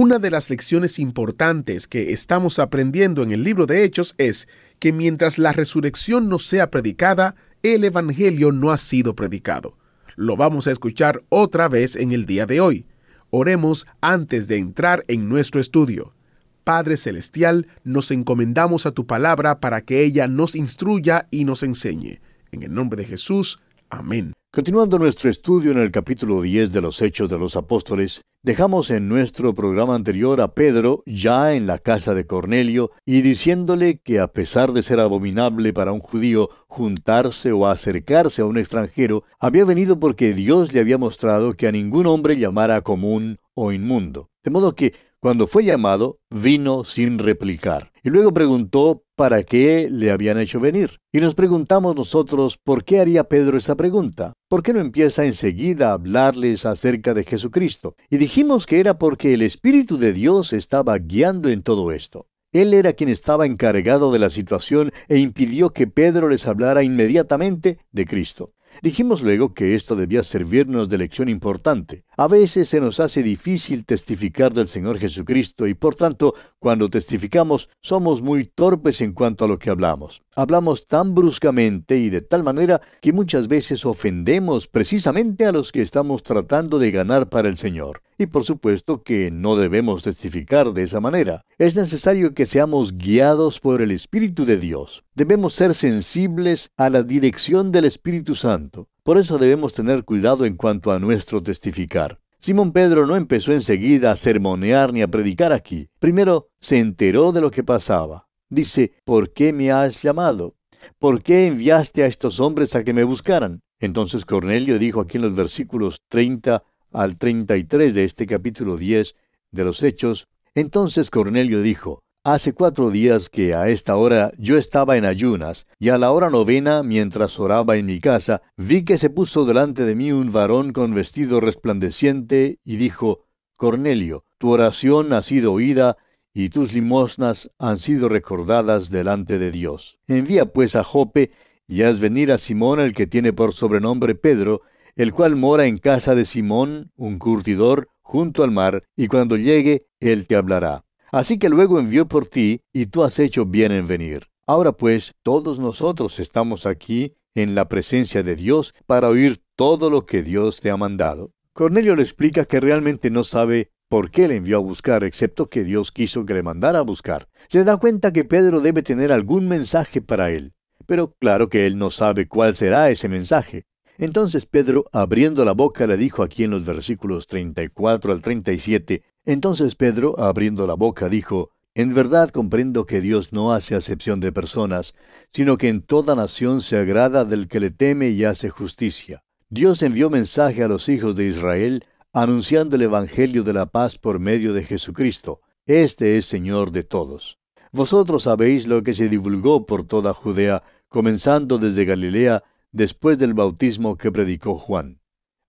Una de las lecciones importantes que estamos aprendiendo en el libro de Hechos es que mientras la resurrección no sea predicada, el Evangelio no ha sido predicado. Lo vamos a escuchar otra vez en el día de hoy. Oremos antes de entrar en nuestro estudio. Padre Celestial, nos encomendamos a tu palabra para que ella nos instruya y nos enseñe. En el nombre de Jesús. Amén. Continuando nuestro estudio en el capítulo 10 de los Hechos de los Apóstoles, dejamos en nuestro programa anterior a Pedro ya en la casa de Cornelio y diciéndole que a pesar de ser abominable para un judío juntarse o acercarse a un extranjero, había venido porque Dios le había mostrado que a ningún hombre llamara común o inmundo. De modo que cuando fue llamado, vino sin replicar. Y luego preguntó para qué le habían hecho venir. Y nos preguntamos nosotros por qué haría Pedro esta pregunta. ¿Por qué no empieza enseguida a hablarles acerca de Jesucristo? Y dijimos que era porque el Espíritu de Dios estaba guiando en todo esto. Él era quien estaba encargado de la situación e impidió que Pedro les hablara inmediatamente de Cristo. Dijimos luego que esto debía servirnos de lección importante. A veces se nos hace difícil testificar del Señor Jesucristo y por tanto, cuando testificamos, somos muy torpes en cuanto a lo que hablamos. Hablamos tan bruscamente y de tal manera que muchas veces ofendemos precisamente a los que estamos tratando de ganar para el Señor. Y por supuesto que no debemos testificar de esa manera. Es necesario que seamos guiados por el Espíritu de Dios. Debemos ser sensibles a la dirección del Espíritu Santo. Por eso debemos tener cuidado en cuanto a nuestro testificar. Simón Pedro no empezó enseguida a sermonear ni a predicar aquí. Primero se enteró de lo que pasaba. Dice, ¿por qué me has llamado? ¿Por qué enviaste a estos hombres a que me buscaran? Entonces Cornelio dijo aquí en los versículos 30 al 33 de este capítulo 10 de los Hechos, entonces Cornelio dijo, Hace cuatro días que a esta hora yo estaba en ayunas, y a la hora novena, mientras oraba en mi casa, vi que se puso delante de mí un varón con vestido resplandeciente, y dijo, Cornelio, tu oración ha sido oída, y tus limosnas han sido recordadas delante de Dios. Envía pues a Jope, y haz venir a Simón el que tiene por sobrenombre Pedro, el cual mora en casa de Simón, un curtidor, junto al mar, y cuando llegue, él te hablará. Así que luego envió por ti, y tú has hecho bien en venir. Ahora pues, todos nosotros estamos aquí en la presencia de Dios para oír todo lo que Dios te ha mandado. Cornelio le explica que realmente no sabe por qué le envió a buscar, excepto que Dios quiso que le mandara a buscar. Se da cuenta que Pedro debe tener algún mensaje para él, pero claro que él no sabe cuál será ese mensaje. Entonces Pedro, abriendo la boca, le dijo aquí en los versículos 34 al 37, entonces Pedro, abriendo la boca, dijo, En verdad comprendo que Dios no hace acepción de personas, sino que en toda nación se agrada del que le teme y hace justicia. Dios envió mensaje a los hijos de Israel, anunciando el Evangelio de la paz por medio de Jesucristo. Este es Señor de todos. Vosotros sabéis lo que se divulgó por toda Judea, comenzando desde Galilea, después del bautismo que predicó Juan.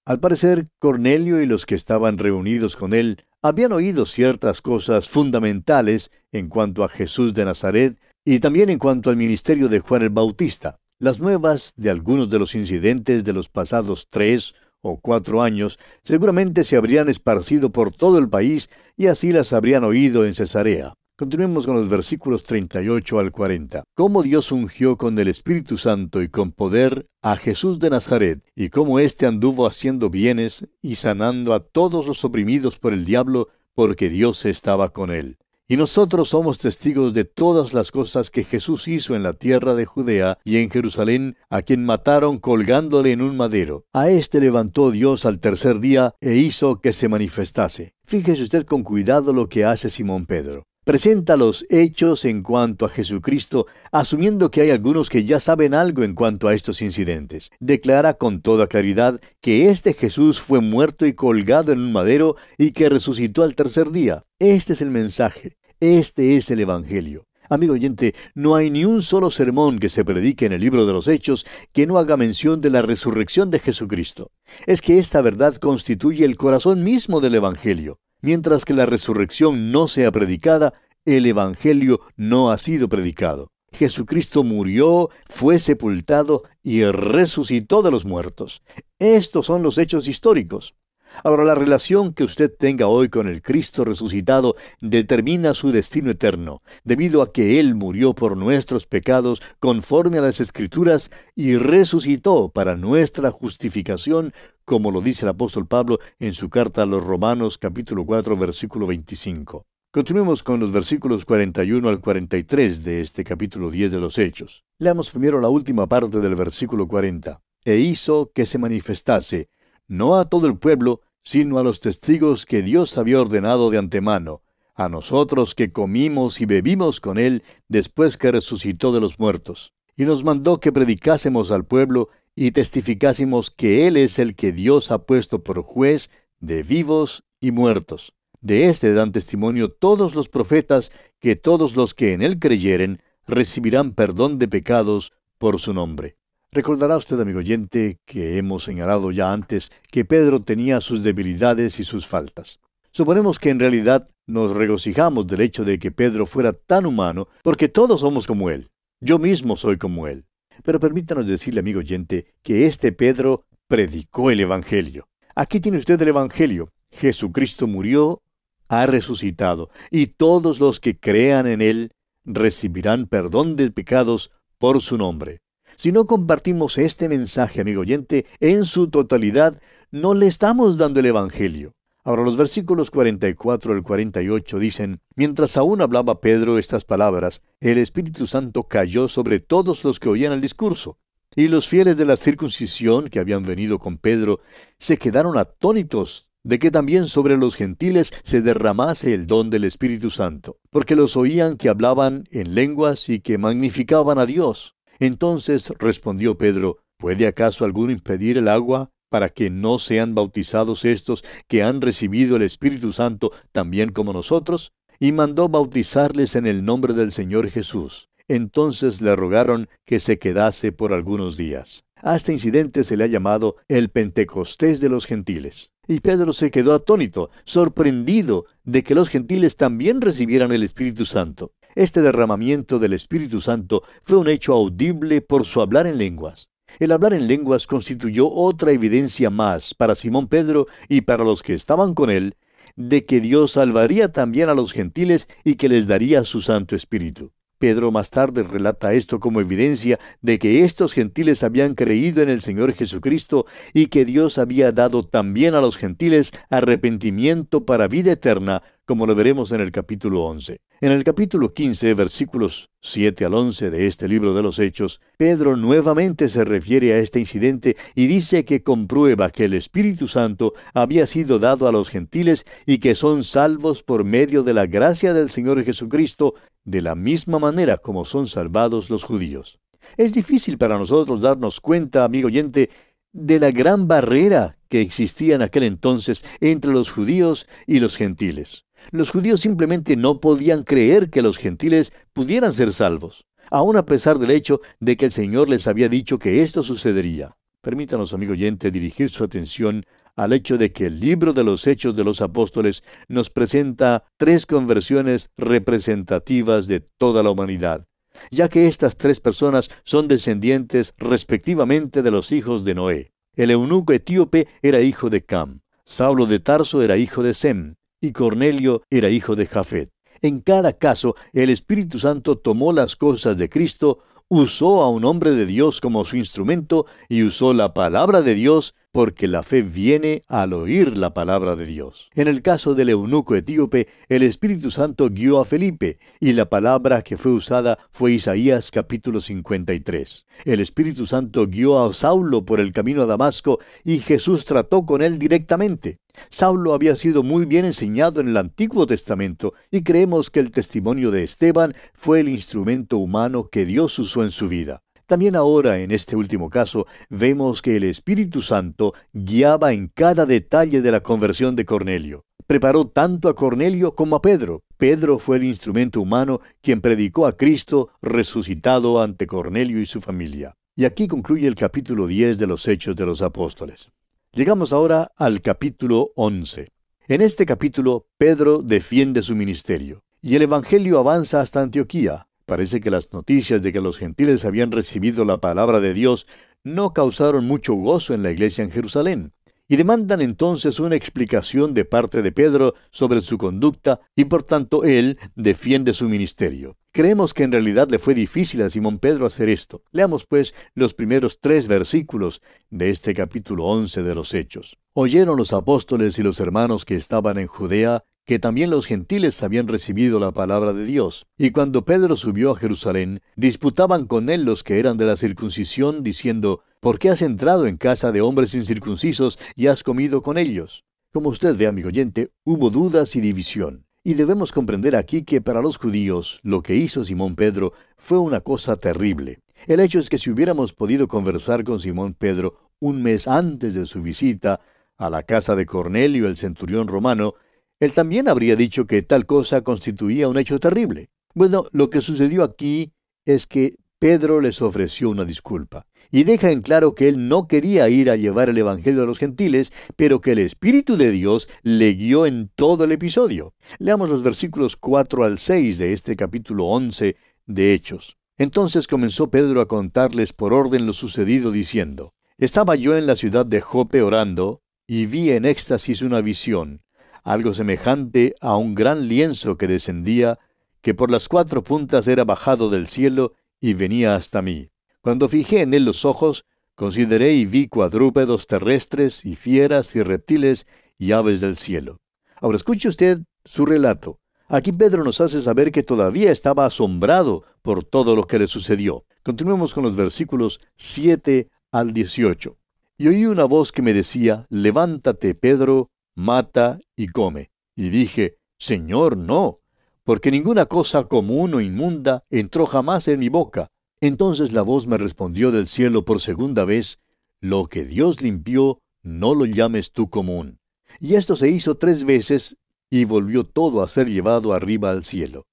Al parecer, Cornelio y los que estaban reunidos con él habían oído ciertas cosas fundamentales en cuanto a Jesús de Nazaret y también en cuanto al ministerio de Juan el Bautista. Las nuevas de algunos de los incidentes de los pasados tres o cuatro años seguramente se habrían esparcido por todo el país y así las habrían oído en Cesarea. Continuemos con los versículos 38 al 40. Cómo Dios ungió con el Espíritu Santo y con poder a Jesús de Nazaret, y cómo éste anduvo haciendo bienes y sanando a todos los oprimidos por el diablo, porque Dios estaba con él. Y nosotros somos testigos de todas las cosas que Jesús hizo en la tierra de Judea y en Jerusalén, a quien mataron colgándole en un madero. A éste levantó Dios al tercer día e hizo que se manifestase. Fíjese usted con cuidado lo que hace Simón Pedro. Presenta los hechos en cuanto a Jesucristo, asumiendo que hay algunos que ya saben algo en cuanto a estos incidentes. Declara con toda claridad que este Jesús fue muerto y colgado en un madero y que resucitó al tercer día. Este es el mensaje, este es el Evangelio. Amigo oyente, no hay ni un solo sermón que se predique en el libro de los Hechos que no haga mención de la resurrección de Jesucristo. Es que esta verdad constituye el corazón mismo del Evangelio. Mientras que la resurrección no sea predicada, el Evangelio no ha sido predicado. Jesucristo murió, fue sepultado y resucitó de los muertos. Estos son los hechos históricos. Ahora, la relación que usted tenga hoy con el Cristo resucitado determina su destino eterno, debido a que Él murió por nuestros pecados conforme a las Escrituras y resucitó para nuestra justificación, como lo dice el apóstol Pablo en su carta a los Romanos capítulo 4 versículo 25. Continuemos con los versículos 41 al 43 de este capítulo 10 de los Hechos. Leamos primero la última parte del versículo 40. E hizo que se manifestase, no a todo el pueblo, sino a los testigos que Dios había ordenado de antemano, a nosotros que comimos y bebimos con Él después que resucitó de los muertos. Y nos mandó que predicásemos al pueblo y testificásemos que Él es el que Dios ha puesto por juez de vivos y muertos. De éste dan testimonio todos los profetas que todos los que en Él creyeren recibirán perdón de pecados por su nombre. Recordará usted, amigo oyente, que hemos señalado ya antes que Pedro tenía sus debilidades y sus faltas. Suponemos que en realidad nos regocijamos del hecho de que Pedro fuera tan humano, porque todos somos como él. Yo mismo soy como él. Pero permítanos decirle, amigo oyente, que este Pedro predicó el Evangelio. Aquí tiene usted el Evangelio. Jesucristo murió, ha resucitado, y todos los que crean en él recibirán perdón de pecados por su nombre. Si no compartimos este mensaje, amigo oyente, en su totalidad, no le estamos dando el Evangelio. Ahora los versículos 44 al 48 dicen, Mientras aún hablaba Pedro estas palabras, el Espíritu Santo cayó sobre todos los que oían el discurso. Y los fieles de la circuncisión que habían venido con Pedro se quedaron atónitos de que también sobre los gentiles se derramase el don del Espíritu Santo, porque los oían que hablaban en lenguas y que magnificaban a Dios. Entonces respondió Pedro, ¿puede acaso alguno impedir el agua para que no sean bautizados estos que han recibido el Espíritu Santo también como nosotros? Y mandó bautizarles en el nombre del Señor Jesús. Entonces le rogaron que se quedase por algunos días. A este incidente se le ha llamado el Pentecostés de los gentiles. Y Pedro se quedó atónito, sorprendido de que los gentiles también recibieran el Espíritu Santo. Este derramamiento del Espíritu Santo fue un hecho audible por su hablar en lenguas. El hablar en lenguas constituyó otra evidencia más para Simón Pedro y para los que estaban con él de que Dios salvaría también a los gentiles y que les daría su Santo Espíritu. Pedro más tarde relata esto como evidencia de que estos gentiles habían creído en el Señor Jesucristo y que Dios había dado también a los gentiles arrepentimiento para vida eterna, como lo veremos en el capítulo 11. En el capítulo 15, versículos 7 al 11 de este libro de los Hechos, Pedro nuevamente se refiere a este incidente y dice que comprueba que el Espíritu Santo había sido dado a los gentiles y que son salvos por medio de la gracia del Señor Jesucristo de la misma manera como son salvados los judíos. Es difícil para nosotros darnos cuenta, amigo oyente, de la gran barrera que existía en aquel entonces entre los judíos y los gentiles. Los judíos simplemente no podían creer que los gentiles pudieran ser salvos, aun a pesar del hecho de que el Señor les había dicho que esto sucedería. Permítanos, amigo oyente, dirigir su atención al hecho de que el libro de los Hechos de los Apóstoles nos presenta tres conversiones representativas de toda la humanidad, ya que estas tres personas son descendientes respectivamente de los hijos de Noé. El eunuco etíope era hijo de Cam, Saulo de Tarso era hijo de Sem, y Cornelio era hijo de Jafet. En cada caso, el Espíritu Santo tomó las cosas de Cristo, usó a un hombre de Dios como su instrumento y usó la palabra de Dios porque la fe viene al oír la palabra de Dios. En el caso del eunuco etíope, el Espíritu Santo guió a Felipe y la palabra que fue usada fue Isaías capítulo 53. El Espíritu Santo guió a Saulo por el camino a Damasco y Jesús trató con él directamente. Saulo había sido muy bien enseñado en el Antiguo Testamento y creemos que el testimonio de Esteban fue el instrumento humano que Dios usó en su vida. También ahora, en este último caso, vemos que el Espíritu Santo guiaba en cada detalle de la conversión de Cornelio. Preparó tanto a Cornelio como a Pedro. Pedro fue el instrumento humano quien predicó a Cristo resucitado ante Cornelio y su familia. Y aquí concluye el capítulo 10 de los Hechos de los Apóstoles. Llegamos ahora al capítulo 11. En este capítulo, Pedro defiende su ministerio, y el Evangelio avanza hasta Antioquía. Parece que las noticias de que los gentiles habían recibido la palabra de Dios no causaron mucho gozo en la iglesia en Jerusalén y demandan entonces una explicación de parte de Pedro sobre su conducta y por tanto él defiende su ministerio. Creemos que en realidad le fue difícil a Simón Pedro hacer esto. Leamos pues los primeros tres versículos de este capítulo 11 de los Hechos. Oyeron los apóstoles y los hermanos que estaban en Judea que también los gentiles habían recibido la palabra de Dios. Y cuando Pedro subió a Jerusalén, disputaban con él los que eran de la circuncisión, diciendo, ¿por qué has entrado en casa de hombres incircuncisos y has comido con ellos? Como usted ve, amigo oyente, hubo dudas y división. Y debemos comprender aquí que para los judíos lo que hizo Simón Pedro fue una cosa terrible. El hecho es que si hubiéramos podido conversar con Simón Pedro un mes antes de su visita a la casa de Cornelio el centurión romano, él también habría dicho que tal cosa constituía un hecho terrible. Bueno, lo que sucedió aquí es que Pedro les ofreció una disculpa y deja en claro que él no quería ir a llevar el Evangelio a los gentiles, pero que el Espíritu de Dios le guió en todo el episodio. Leamos los versículos 4 al 6 de este capítulo 11 de Hechos. Entonces comenzó Pedro a contarles por orden lo sucedido, diciendo, Estaba yo en la ciudad de Jope orando, y vi en éxtasis una visión algo semejante a un gran lienzo que descendía, que por las cuatro puntas era bajado del cielo y venía hasta mí. Cuando fijé en él los ojos, consideré y vi cuadrúpedos terrestres y fieras y reptiles y aves del cielo. Ahora escuche usted su relato. Aquí Pedro nos hace saber que todavía estaba asombrado por todo lo que le sucedió. Continuemos con los versículos 7 al 18. Y oí una voz que me decía, Levántate, Pedro, mata y come. Y dije, Señor, no, porque ninguna cosa común o inmunda entró jamás en mi boca. Entonces la voz me respondió del cielo por segunda vez, Lo que Dios limpió, no lo llames tú común. Y esto se hizo tres veces, y volvió todo a ser llevado arriba al cielo.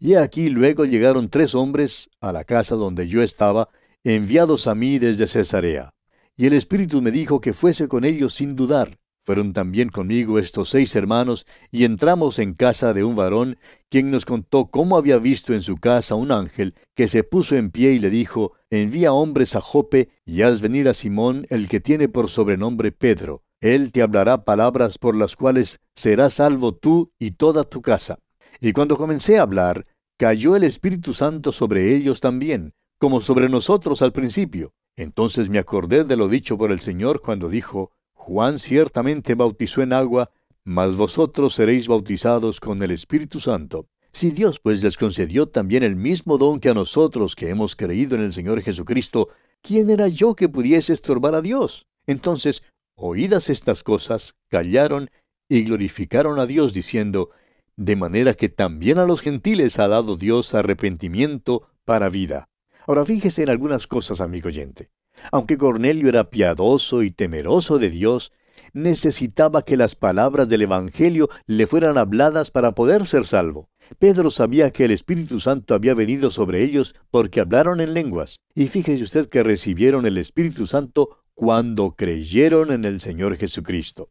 Y aquí luego llegaron tres hombres a la casa donde yo estaba, enviados a mí desde Cesarea. Y el Espíritu me dijo que fuese con ellos sin dudar. Fueron también conmigo estos seis hermanos, y entramos en casa de un varón, quien nos contó cómo había visto en su casa un ángel, que se puso en pie y le dijo, Envía hombres a Jope, y haz venir a Simón, el que tiene por sobrenombre Pedro. Él te hablará palabras por las cuales serás salvo tú y toda tu casa. Y cuando comencé a hablar, cayó el Espíritu Santo sobre ellos también, como sobre nosotros al principio. Entonces me acordé de lo dicho por el Señor cuando dijo, Juan ciertamente bautizó en agua, mas vosotros seréis bautizados con el Espíritu Santo. Si Dios pues les concedió también el mismo don que a nosotros que hemos creído en el Señor Jesucristo, ¿quién era yo que pudiese estorbar a Dios? Entonces, oídas estas cosas, callaron y glorificaron a Dios diciendo, de manera que también a los gentiles ha dado Dios arrepentimiento para vida. Ahora fíjese en algunas cosas, amigo oyente. Aunque Cornelio era piadoso y temeroso de Dios, necesitaba que las palabras del Evangelio le fueran habladas para poder ser salvo. Pedro sabía que el Espíritu Santo había venido sobre ellos porque hablaron en lenguas. Y fíjese usted que recibieron el Espíritu Santo cuando creyeron en el Señor Jesucristo.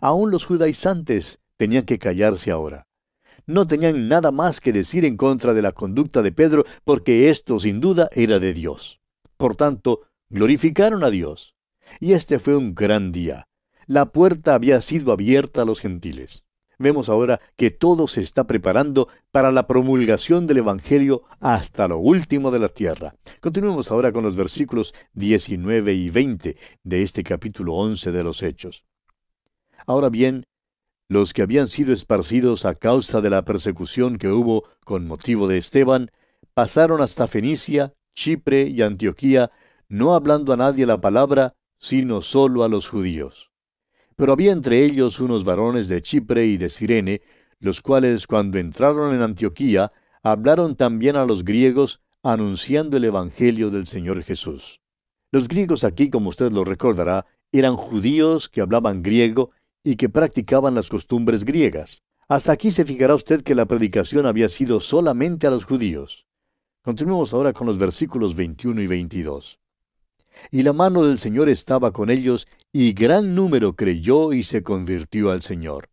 Aún los judaizantes tenían que callarse ahora. No tenían nada más que decir en contra de la conducta de Pedro porque esto sin duda era de Dios. Por tanto, glorificaron a Dios. Y este fue un gran día. La puerta había sido abierta a los gentiles. Vemos ahora que todo se está preparando para la promulgación del Evangelio hasta lo último de la tierra. Continuemos ahora con los versículos 19 y 20 de este capítulo 11 de los Hechos. Ahora bien, los que habían sido esparcidos a causa de la persecución que hubo con motivo de Esteban, pasaron hasta Fenicia, Chipre y Antioquía, no hablando a nadie la palabra, sino solo a los judíos. Pero había entre ellos unos varones de Chipre y de Sirene, los cuales cuando entraron en Antioquía, hablaron también a los griegos, anunciando el Evangelio del Señor Jesús. Los griegos aquí, como usted lo recordará, eran judíos que hablaban griego y que practicaban las costumbres griegas. Hasta aquí se fijará usted que la predicación había sido solamente a los judíos. Continuemos ahora con los versículos 21 y 22. Y la mano del Señor estaba con ellos, y gran número creyó y se convirtió al Señor.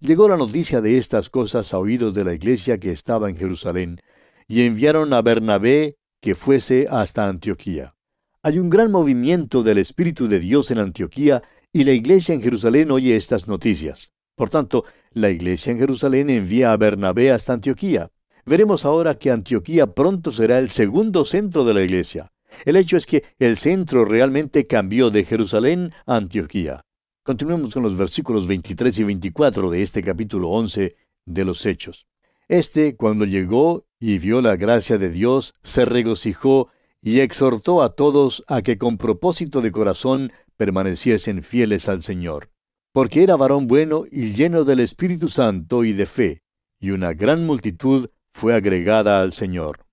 Llegó la noticia de estas cosas a oídos de la iglesia que estaba en Jerusalén, y enviaron a Bernabé que fuese hasta Antioquía. Hay un gran movimiento del Espíritu de Dios en Antioquía, y la iglesia en Jerusalén oye estas noticias. Por tanto, la iglesia en Jerusalén envía a Bernabé hasta Antioquía. Veremos ahora que Antioquía pronto será el segundo centro de la iglesia. El hecho es que el centro realmente cambió de Jerusalén a Antioquía. Continuemos con los versículos 23 y 24 de este capítulo 11 de los Hechos. Este, cuando llegó y vio la gracia de Dios, se regocijó y exhortó a todos a que con propósito de corazón permaneciesen fieles al Señor, porque era varón bueno y lleno del Espíritu Santo y de fe, y una gran multitud fue agregada al Señor.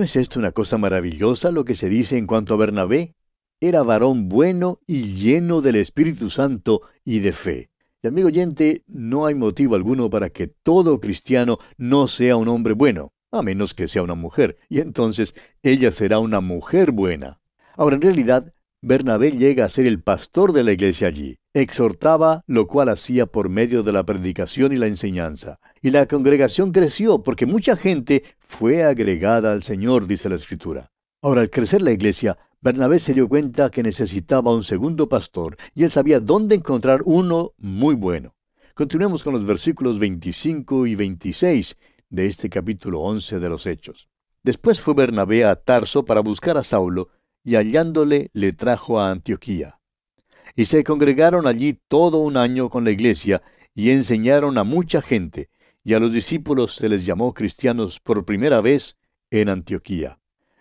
¿No es esto una cosa maravillosa lo que se dice en cuanto a Bernabé? Era varón bueno y lleno del Espíritu Santo y de fe. Y amigo oyente, no hay motivo alguno para que todo cristiano no sea un hombre bueno, a menos que sea una mujer, y entonces ella será una mujer buena. Ahora, en realidad, Bernabé llega a ser el pastor de la iglesia allí. Exhortaba, lo cual hacía por medio de la predicación y la enseñanza. Y la congregación creció porque mucha gente fue agregada al Señor, dice la Escritura. Ahora, al crecer la iglesia, Bernabé se dio cuenta que necesitaba un segundo pastor y él sabía dónde encontrar uno muy bueno. Continuemos con los versículos 25 y 26 de este capítulo 11 de los Hechos. Después fue Bernabé a Tarso para buscar a Saulo, y hallándole le trajo a Antioquía. Y se congregaron allí todo un año con la iglesia, y enseñaron a mucha gente, y a los discípulos se les llamó cristianos por primera vez en Antioquía.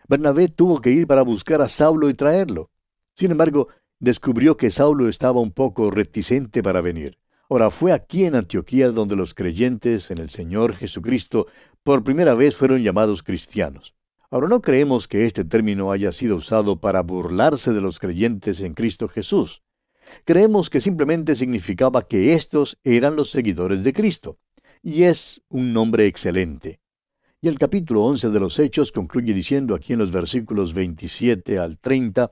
Bernabé tuvo que ir para buscar a Saulo y traerlo. Sin embargo, descubrió que Saulo estaba un poco reticente para venir. Ahora fue aquí en Antioquía donde los creyentes en el Señor Jesucristo por primera vez fueron llamados cristianos. Ahora no creemos que este término haya sido usado para burlarse de los creyentes en Cristo Jesús. Creemos que simplemente significaba que estos eran los seguidores de Cristo. Y es un nombre excelente. Y el capítulo 11 de los Hechos concluye diciendo aquí en los versículos 27 al 30,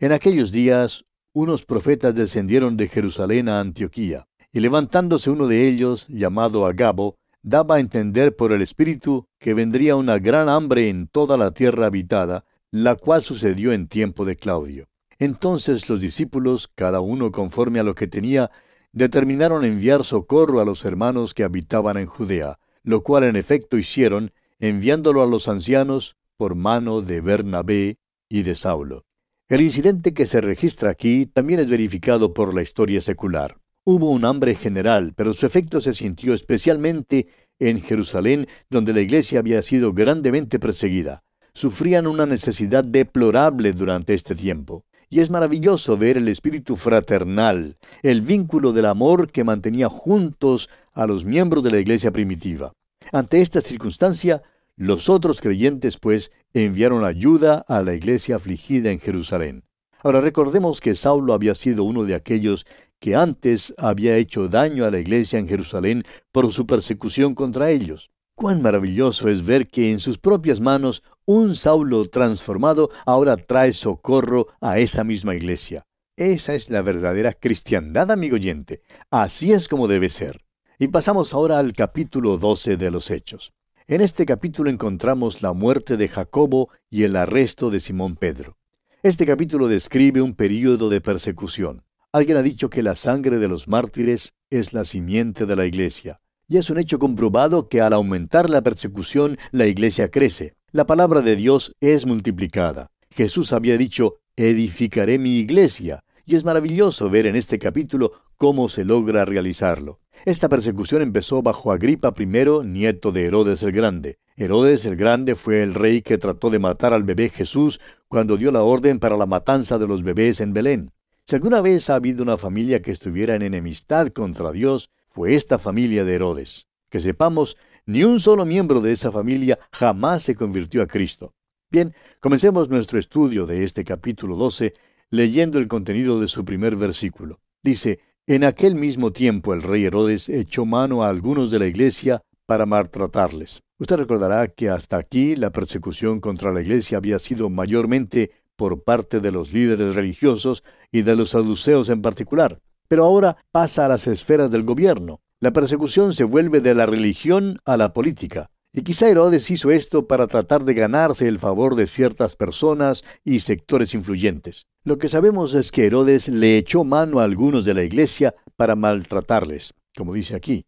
En aquellos días unos profetas descendieron de Jerusalén a Antioquía, y levantándose uno de ellos, llamado Agabo, daba a entender por el Espíritu que vendría una gran hambre en toda la tierra habitada, la cual sucedió en tiempo de Claudio. Entonces los discípulos, cada uno conforme a lo que tenía, determinaron enviar socorro a los hermanos que habitaban en Judea, lo cual en efecto hicieron, enviándolo a los ancianos por mano de Bernabé y de Saulo. El incidente que se registra aquí también es verificado por la historia secular. Hubo un hambre general, pero su efecto se sintió especialmente en Jerusalén, donde la iglesia había sido grandemente perseguida. Sufrían una necesidad deplorable durante este tiempo. Y es maravilloso ver el espíritu fraternal, el vínculo del amor que mantenía juntos a los miembros de la iglesia primitiva. Ante esta circunstancia, los otros creyentes, pues, enviaron ayuda a la iglesia afligida en Jerusalén. Ahora recordemos que Saulo había sido uno de aquellos que antes había hecho daño a la iglesia en Jerusalén por su persecución contra ellos. Cuán maravilloso es ver que en sus propias manos un Saulo transformado ahora trae socorro a esa misma iglesia. Esa es la verdadera cristiandad, amigo oyente. Así es como debe ser. Y pasamos ahora al capítulo 12 de los Hechos. En este capítulo encontramos la muerte de Jacobo y el arresto de Simón Pedro. Este capítulo describe un período de persecución. Alguien ha dicho que la sangre de los mártires es la simiente de la iglesia. Y es un hecho comprobado que al aumentar la persecución, la iglesia crece. La palabra de Dios es multiplicada. Jesús había dicho, edificaré mi iglesia. Y es maravilloso ver en este capítulo cómo se logra realizarlo. Esta persecución empezó bajo Agripa I, nieto de Herodes el Grande. Herodes el Grande fue el rey que trató de matar al bebé Jesús cuando dio la orden para la matanza de los bebés en Belén. Si alguna vez ha habido una familia que estuviera en enemistad contra Dios, fue esta familia de Herodes. Que sepamos, ni un solo miembro de esa familia jamás se convirtió a Cristo. Bien, comencemos nuestro estudio de este capítulo 12 leyendo el contenido de su primer versículo. Dice, En aquel mismo tiempo el rey Herodes echó mano a algunos de la iglesia para maltratarles. Usted recordará que hasta aquí la persecución contra la iglesia había sido mayormente por parte de los líderes religiosos y de los saduceos en particular, pero ahora pasa a las esferas del gobierno. La persecución se vuelve de la religión a la política. Y quizá Herodes hizo esto para tratar de ganarse el favor de ciertas personas y sectores influyentes. Lo que sabemos es que Herodes le echó mano a algunos de la iglesia para maltratarles, como dice aquí.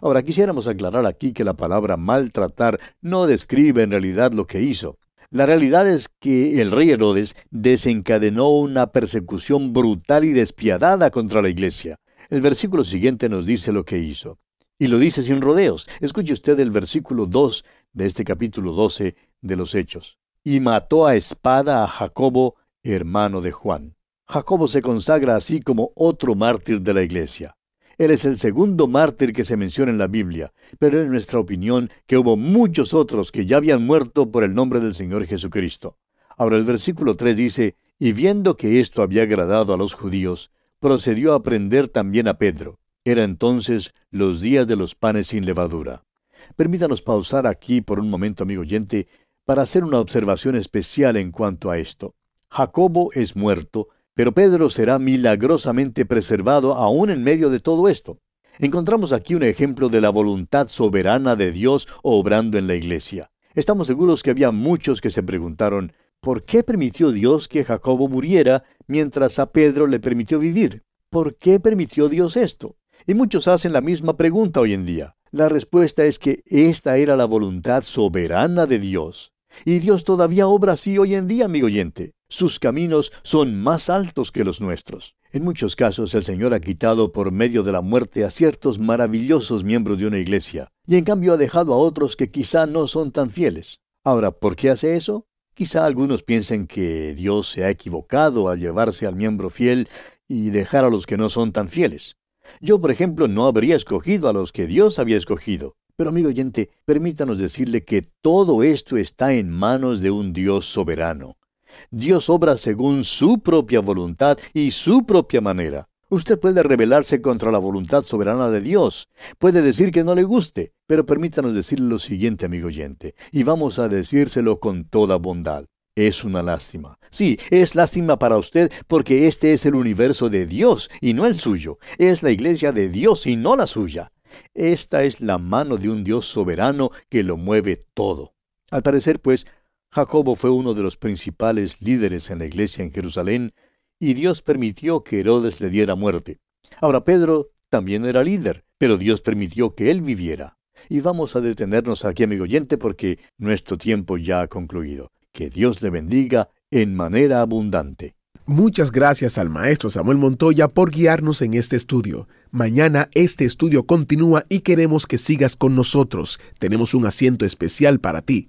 Ahora quisiéramos aclarar aquí que la palabra maltratar no describe en realidad lo que hizo. La realidad es que el rey Herodes desencadenó una persecución brutal y despiadada contra la iglesia. El versículo siguiente nos dice lo que hizo. Y lo dice sin rodeos. Escuche usted el versículo 2 de este capítulo 12 de los Hechos. Y mató a espada a Jacobo, hermano de Juan. Jacobo se consagra así como otro mártir de la iglesia. Él es el segundo mártir que se menciona en la Biblia, pero en nuestra opinión que hubo muchos otros que ya habían muerto por el nombre del Señor Jesucristo. Ahora el versículo 3 dice, y viendo que esto había agradado a los judíos, procedió a prender también a Pedro. Era entonces los días de los panes sin levadura. Permítanos pausar aquí por un momento, amigo oyente, para hacer una observación especial en cuanto a esto. Jacobo es muerto, pero Pedro será milagrosamente preservado aún en medio de todo esto. Encontramos aquí un ejemplo de la voluntad soberana de Dios obrando en la iglesia. Estamos seguros que había muchos que se preguntaron, ¿por qué permitió Dios que Jacobo muriera mientras a Pedro le permitió vivir. ¿Por qué permitió Dios esto? Y muchos hacen la misma pregunta hoy en día. La respuesta es que esta era la voluntad soberana de Dios. Y Dios todavía obra así hoy en día, amigo oyente. Sus caminos son más altos que los nuestros. En muchos casos el Señor ha quitado por medio de la muerte a ciertos maravillosos miembros de una iglesia, y en cambio ha dejado a otros que quizá no son tan fieles. Ahora, ¿por qué hace eso? Quizá algunos piensen que Dios se ha equivocado al llevarse al miembro fiel y dejar a los que no son tan fieles. Yo, por ejemplo, no habría escogido a los que Dios había escogido. Pero, amigo oyente, permítanos decirle que todo esto está en manos de un Dios soberano. Dios obra según su propia voluntad y su propia manera. Usted puede rebelarse contra la voluntad soberana de Dios. Puede decir que no le guste, pero permítanos decirle lo siguiente, amigo oyente, y vamos a decírselo con toda bondad. Es una lástima. Sí, es lástima para usted porque este es el universo de Dios y no el suyo. Es la iglesia de Dios y no la suya. Esta es la mano de un Dios soberano que lo mueve todo. Al parecer, pues, Jacobo fue uno de los principales líderes en la iglesia en Jerusalén y Dios permitió que Herodes le diera muerte. Ahora Pedro también era líder, pero Dios permitió que él viviera. Y vamos a detenernos aquí, amigo oyente, porque nuestro tiempo ya ha concluido. Que Dios le bendiga en manera abundante. Muchas gracias al maestro Samuel Montoya por guiarnos en este estudio. Mañana este estudio continúa y queremos que sigas con nosotros. Tenemos un asiento especial para ti.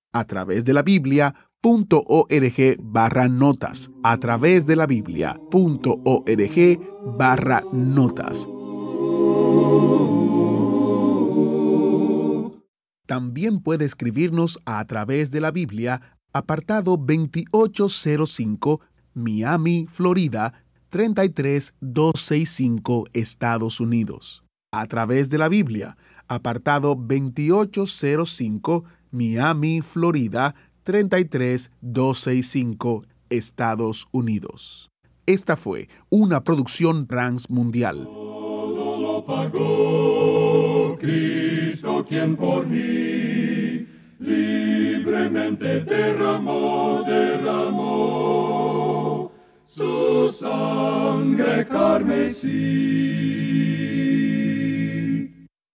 a través de la Biblia .org barra notas a través de la biblia.org barra notas. También puede escribirnos a través de la Biblia, apartado 2805, Miami, Florida, 33265, Estados Unidos. A través de la Biblia, apartado 2805, Miami, Florida, 33265, Estados Unidos. Esta fue una producción Mundial. Todo lo pagó Cristo quien por mí libremente derramó, derramó su sangre carmesí.